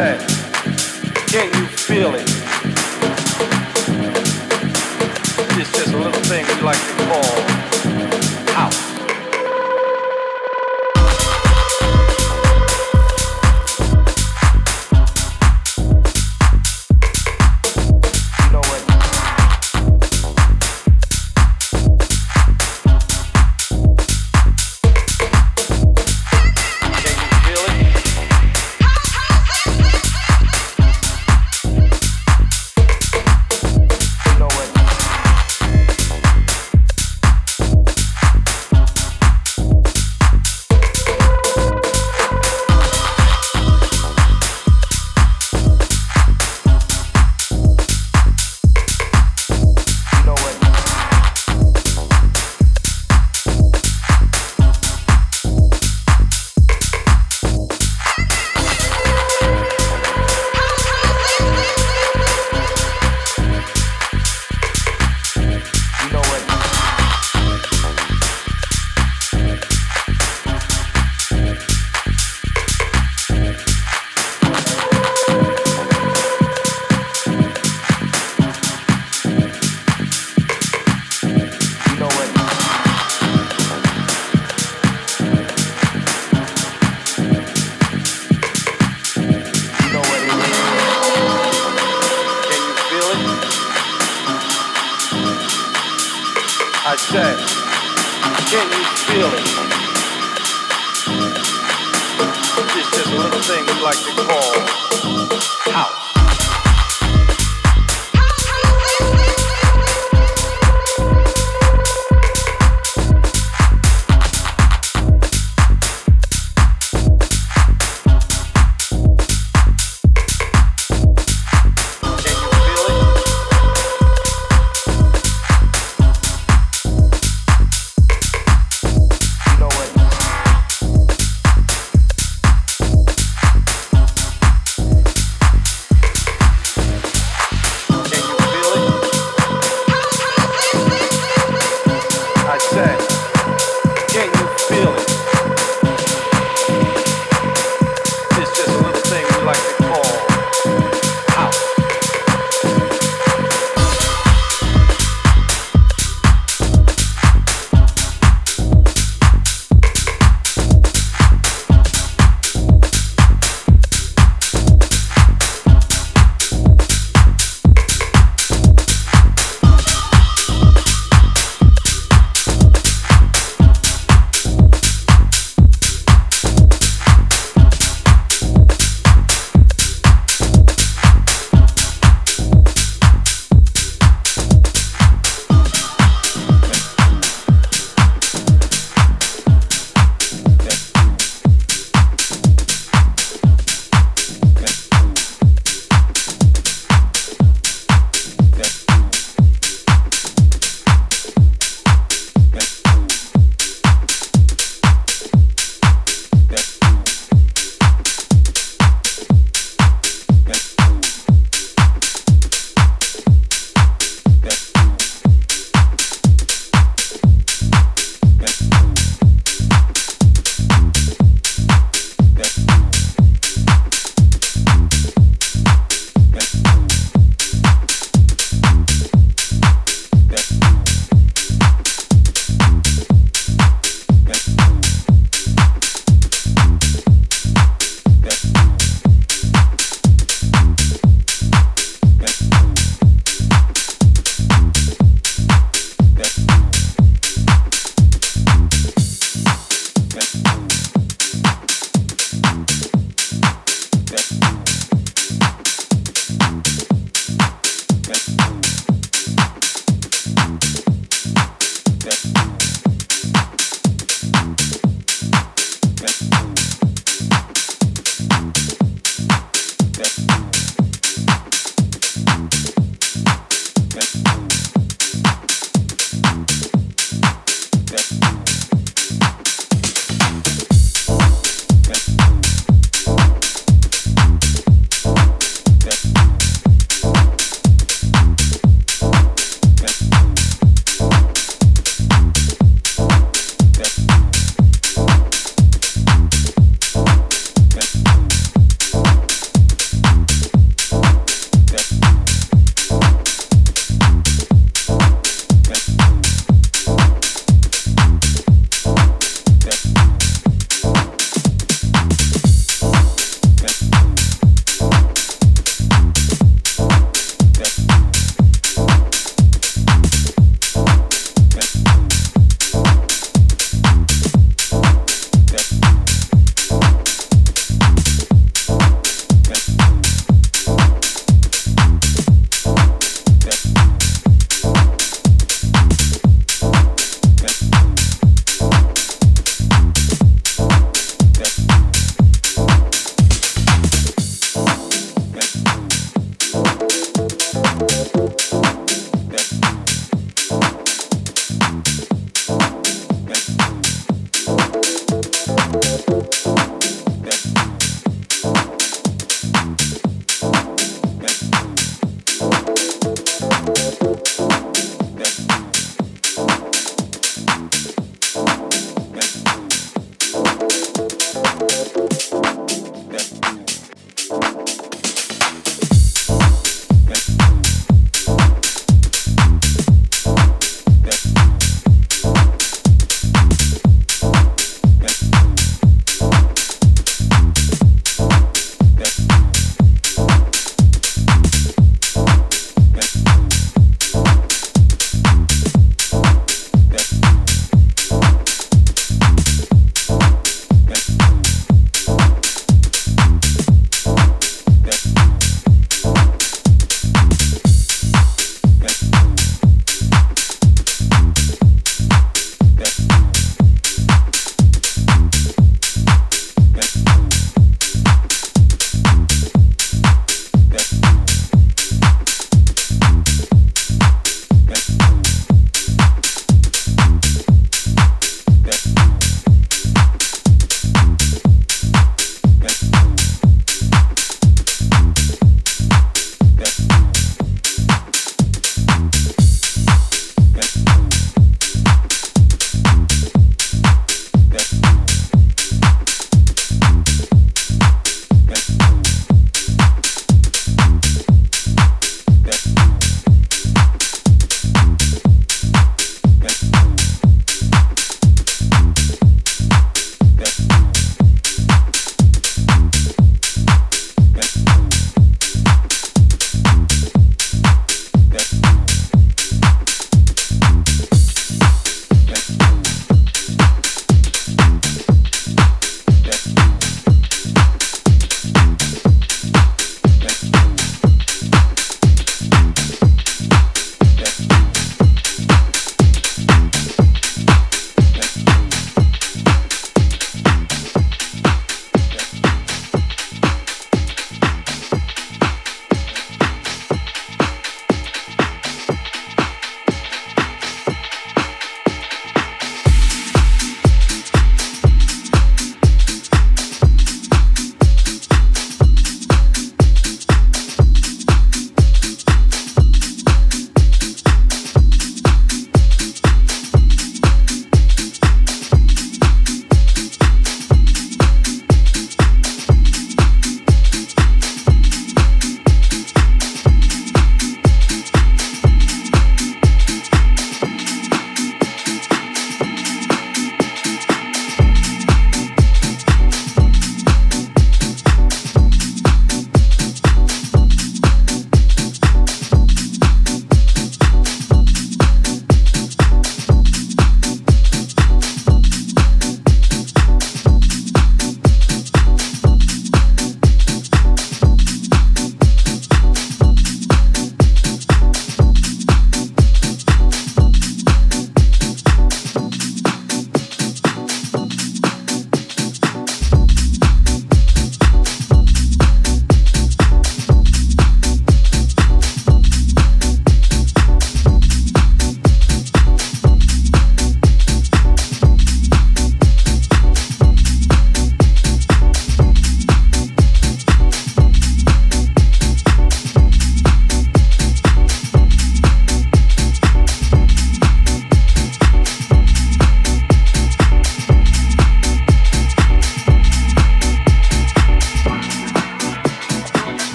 set. I said. Can you feel it? It's just a little thing we like to call house.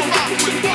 so I will.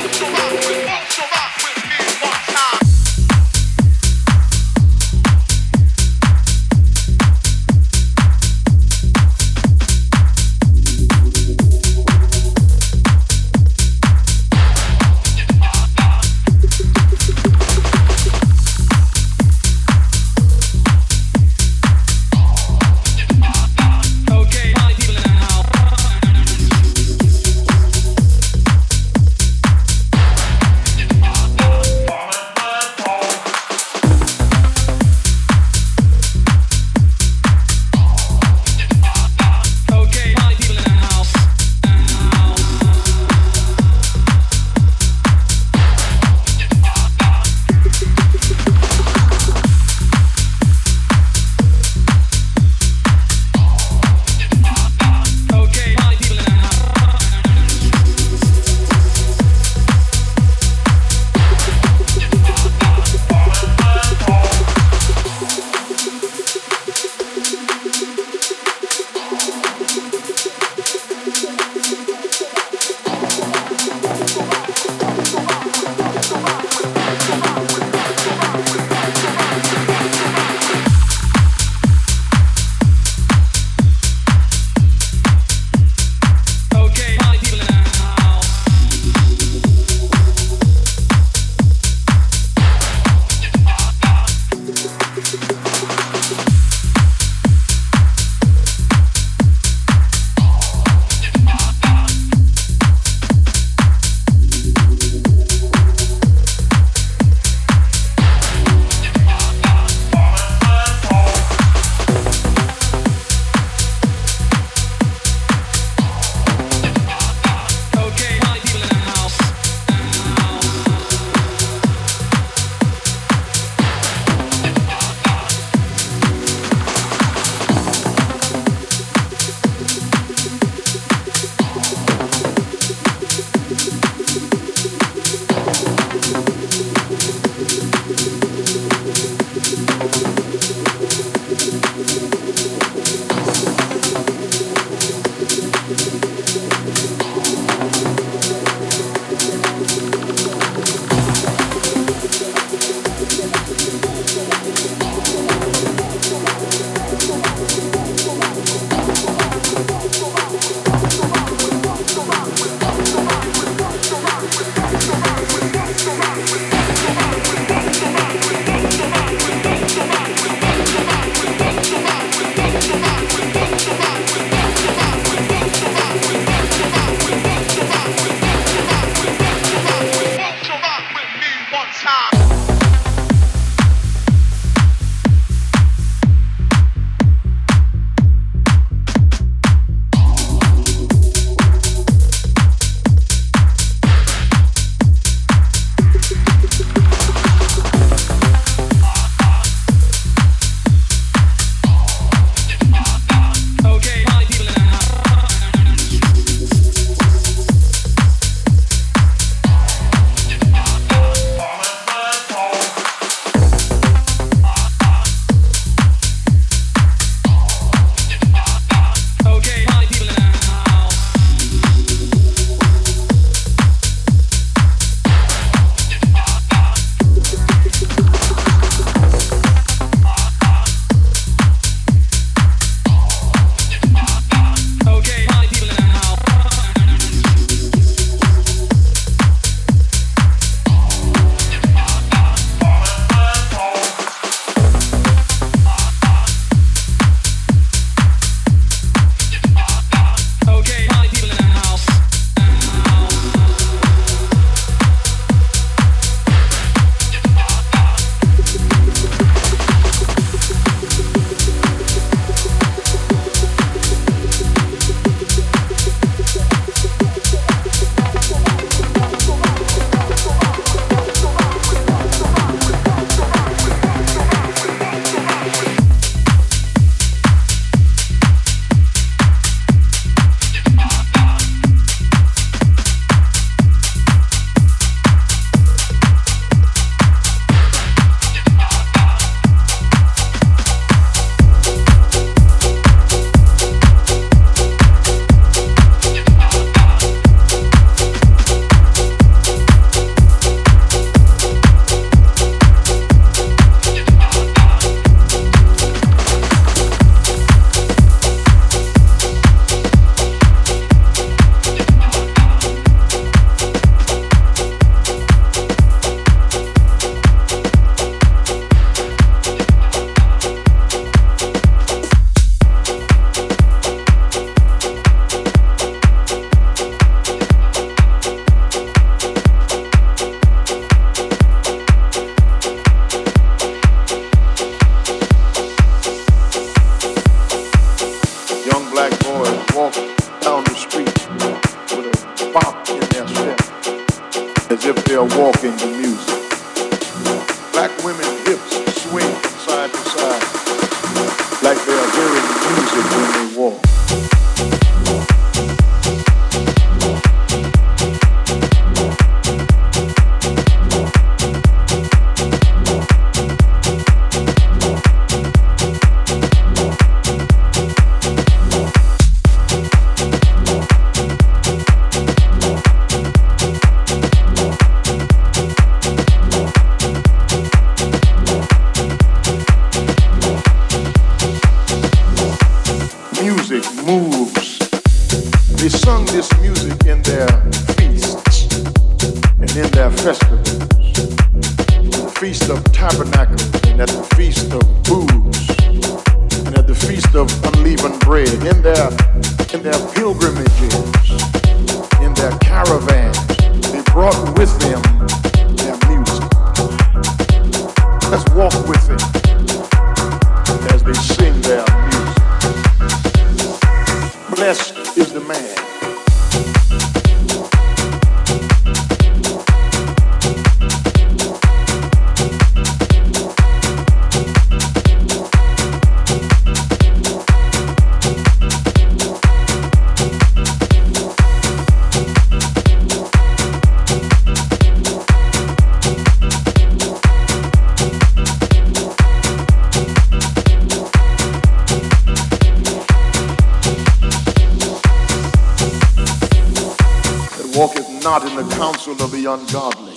Ungodly,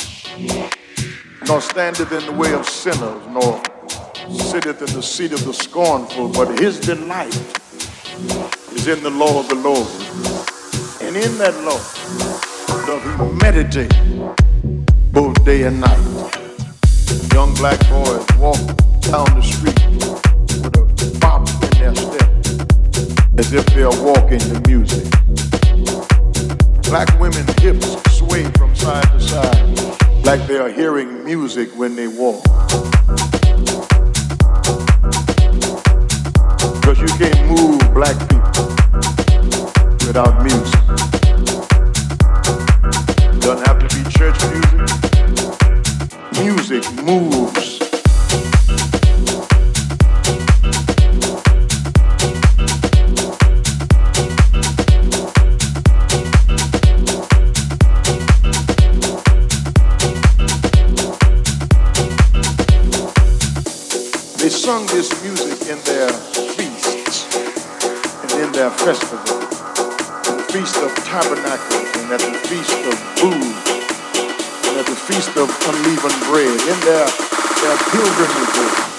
nor standeth in the way of sinners, nor sitteth in the seat of the scornful, but his delight is in the law of the Lord. And in that law doth he meditate both day and night. Young black boys walk down the street with a bop in their step as if they're walking to music. Black women hips sway from side to side like they are hearing music when they walk. Because you can't move black people without music. Doesn't have to be church music. Music moves sung this music in their feasts and in their festivals. The Feast of Tabernacles and at the Feast of Booths and at the Feast of Unleavened Bread, in their, their pilgrimages.